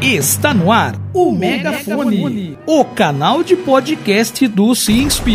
Está no ar o Megafone, o canal de podcast do SINSP.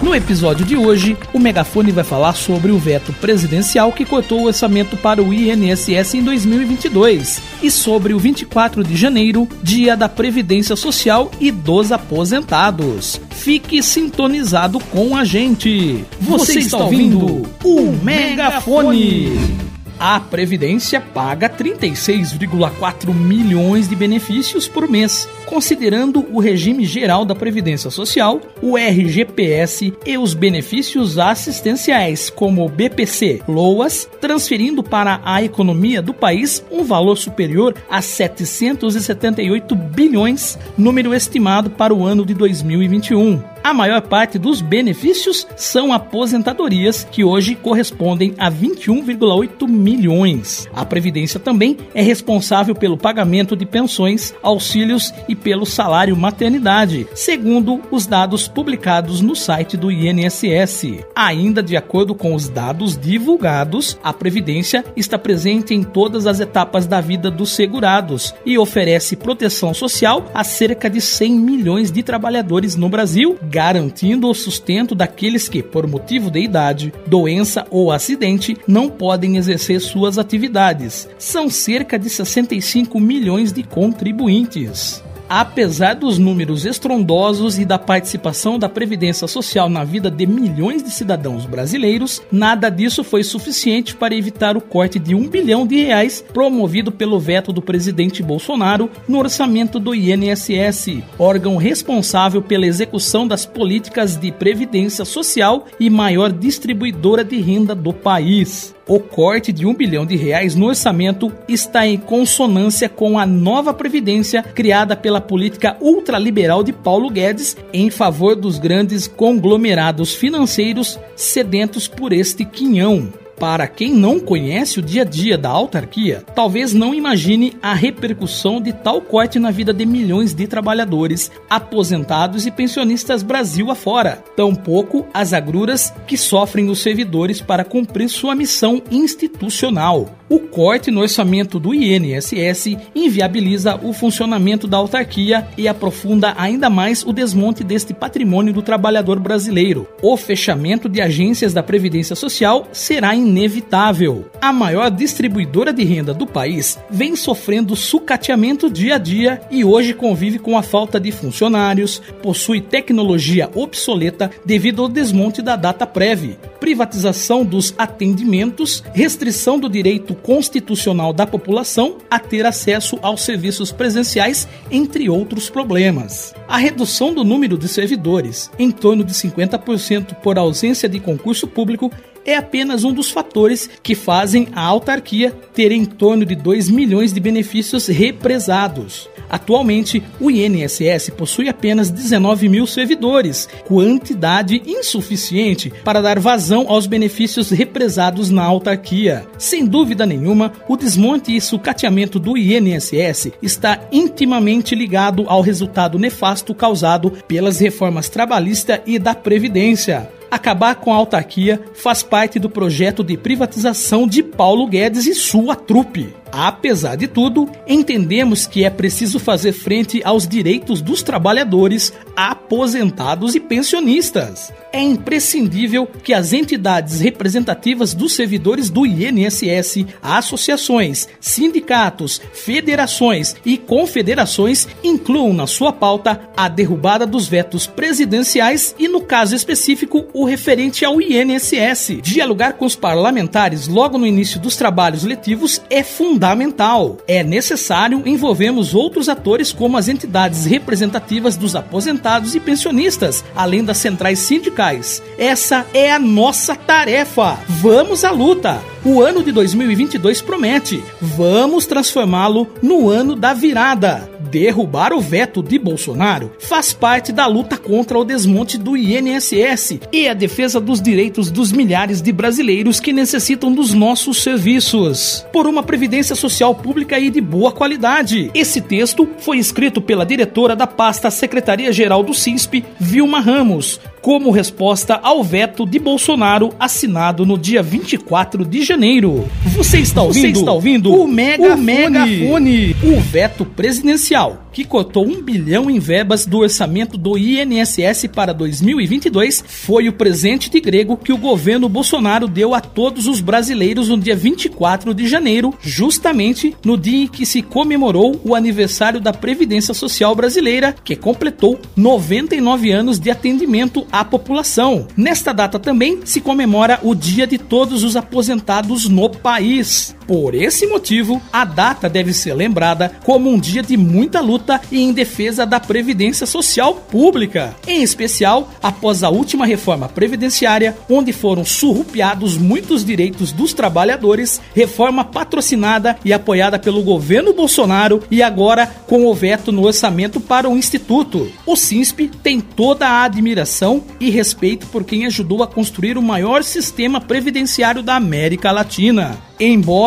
No episódio de hoje, o Megafone vai falar sobre o veto presidencial que cortou o orçamento para o INSS em 2022 e sobre o 24 de janeiro, dia da Previdência Social e dos Aposentados. Fique sintonizado com a gente. Você, está ouvindo o Megafone. A Previdência paga 36,4 milhões de benefícios por mês, considerando o regime geral da Previdência Social, o RGPS e os benefícios assistenciais, como o BPC, LOAS, transferindo para a economia do país um valor superior a 778 bilhões, número estimado para o ano de 2021 a maior parte dos benefícios são aposentadorias, que hoje correspondem a 21,8 milhões. A Previdência também é responsável pelo pagamento de pensões, auxílios e pelo salário maternidade, segundo os dados publicados no site do INSS. Ainda de acordo com os dados divulgados, a Previdência está presente em todas as etapas da vida dos segurados e oferece proteção social a cerca de 100 milhões de trabalhadores no Brasil garantindo o sustento daqueles que, por motivo de idade, doença ou acidente, não podem exercer suas atividades. São cerca de 65 milhões de contribuintes. Apesar dos números estrondosos e da participação da Previdência Social na vida de milhões de cidadãos brasileiros, nada disso foi suficiente para evitar o corte de um bilhão de reais promovido pelo veto do presidente Bolsonaro no orçamento do INSS, órgão responsável pela execução das políticas de previdência social e maior distribuidora de renda do país. O corte de um bilhão de reais no orçamento está em consonância com a nova previdência criada pela política ultraliberal de Paulo Guedes em favor dos grandes conglomerados financeiros sedentos por este quinhão. Para quem não conhece o dia a dia da autarquia, talvez não imagine a repercussão de tal corte na vida de milhões de trabalhadores, aposentados e pensionistas Brasil afora. Tampouco as agruras que sofrem os servidores para cumprir sua missão institucional. O corte no orçamento do INSS inviabiliza o funcionamento da autarquia e aprofunda ainda mais o desmonte deste patrimônio do trabalhador brasileiro. O fechamento de agências da Previdência Social será inevitável. A maior distribuidora de renda do país vem sofrendo sucateamento dia a dia e hoje convive com a falta de funcionários, possui tecnologia obsoleta devido ao desmonte da data prévia, privatização dos atendimentos, restrição do direito constitucional da população a ter acesso aos serviços presenciais, entre outros problemas. A redução do número de servidores, em torno de 50% por ausência de concurso público, é apenas um dos fatores que fazem a autarquia ter em torno de 2 milhões de benefícios represados. Atualmente, o INSS possui apenas 19 mil servidores, quantidade insuficiente para dar vazão aos benefícios represados na autarquia. Sem dúvida nenhuma, o desmonte e sucateamento do INSS está intimamente ligado ao resultado nefasto causado pelas reformas trabalhista e da Previdência. Acabar com a autarquia faz parte do projeto de privatização de Paulo Guedes e sua trupe. Apesar de tudo, entendemos que é preciso fazer frente aos direitos dos trabalhadores, aposentados e pensionistas. É imprescindível que as entidades representativas dos servidores do INSS, associações, sindicatos, federações e confederações incluam na sua pauta a derrubada dos vetos presidenciais e, no caso específico, o referente ao INSS. Dialogar com os parlamentares logo no início dos trabalhos letivos é fundamental fundamental. É necessário envolvermos outros atores como as entidades representativas dos aposentados e pensionistas, além das centrais sindicais. Essa é a nossa tarefa. Vamos à luta! O ano de 2022 promete. Vamos transformá-lo no ano da virada Derrubar o veto de Bolsonaro faz parte da luta contra o desmonte do INSS e a defesa dos direitos dos milhares de brasileiros que necessitam dos nossos serviços. Por uma previdência social pública e de boa qualidade. Esse texto foi escrito pela diretora da pasta Secretaria-Geral do CISP, Vilma Ramos, como resposta ao veto de Bolsonaro assinado no dia 24 de janeiro. Você está ouvindo, Você está ouvindo o Megafone. o Megafone, o veto presidencial que cotou um bilhão em verbas do orçamento do INSS para 2022, foi o presente de grego que o governo Bolsonaro deu a todos os brasileiros no dia 24 de janeiro, justamente no dia em que se comemorou o aniversário da Previdência Social Brasileira, que completou 99 anos de atendimento à população. Nesta data também se comemora o Dia de Todos os Aposentados no país. Por esse motivo, a data deve ser lembrada como um dia de muita luta e em defesa da previdência social pública, em especial após a última reforma previdenciária, onde foram surrupiados muitos direitos dos trabalhadores, reforma patrocinada e apoiada pelo governo Bolsonaro e agora com o veto no orçamento para o instituto. O SINSP tem toda a admiração e respeito por quem ajudou a construir o maior sistema previdenciário da América Latina.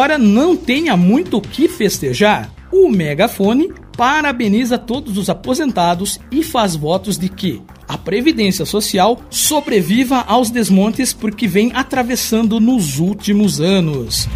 Embora não tenha muito o que festejar, o megafone parabeniza todos os aposentados e faz votos de que a Previdência Social sobreviva aos desmontes porque vem atravessando nos últimos anos.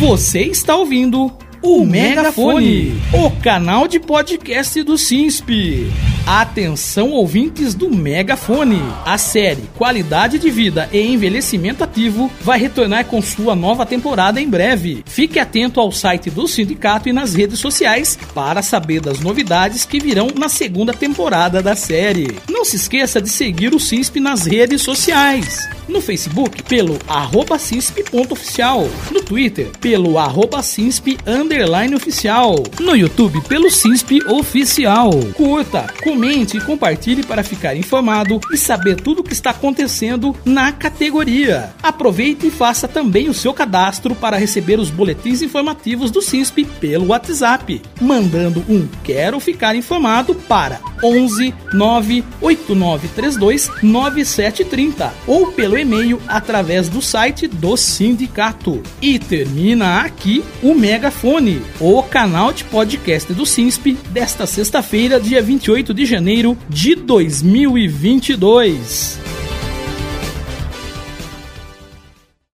Você está ouvindo o Megafone, o canal de podcast do SINSP. Atenção ouvintes do Megafone. A série Qualidade de Vida e Envelhecimento Ativo vai retornar com sua nova temporada em breve. Fique atento ao site do sindicato e nas redes sociais para saber das novidades que virão na segunda temporada da série. Não se esqueça de seguir o SINSP nas redes sociais. No Facebook, pelo arroba CISP.oficial. No Twitter, pelo arroba CISP underline oficial. No YouTube, pelo CISP oficial. Curta, comente e compartilhe para ficar informado e saber tudo o que está acontecendo na categoria. Aproveite e faça também o seu cadastro para receber os boletins informativos do CISP pelo WhatsApp, mandando um Quero Ficar Informado para 11 98932 9730 ou pelo e-mail através do site do sindicato. E termina aqui o Megafone, o canal de podcast do SINSP desta sexta-feira, dia 28 de janeiro de 2022.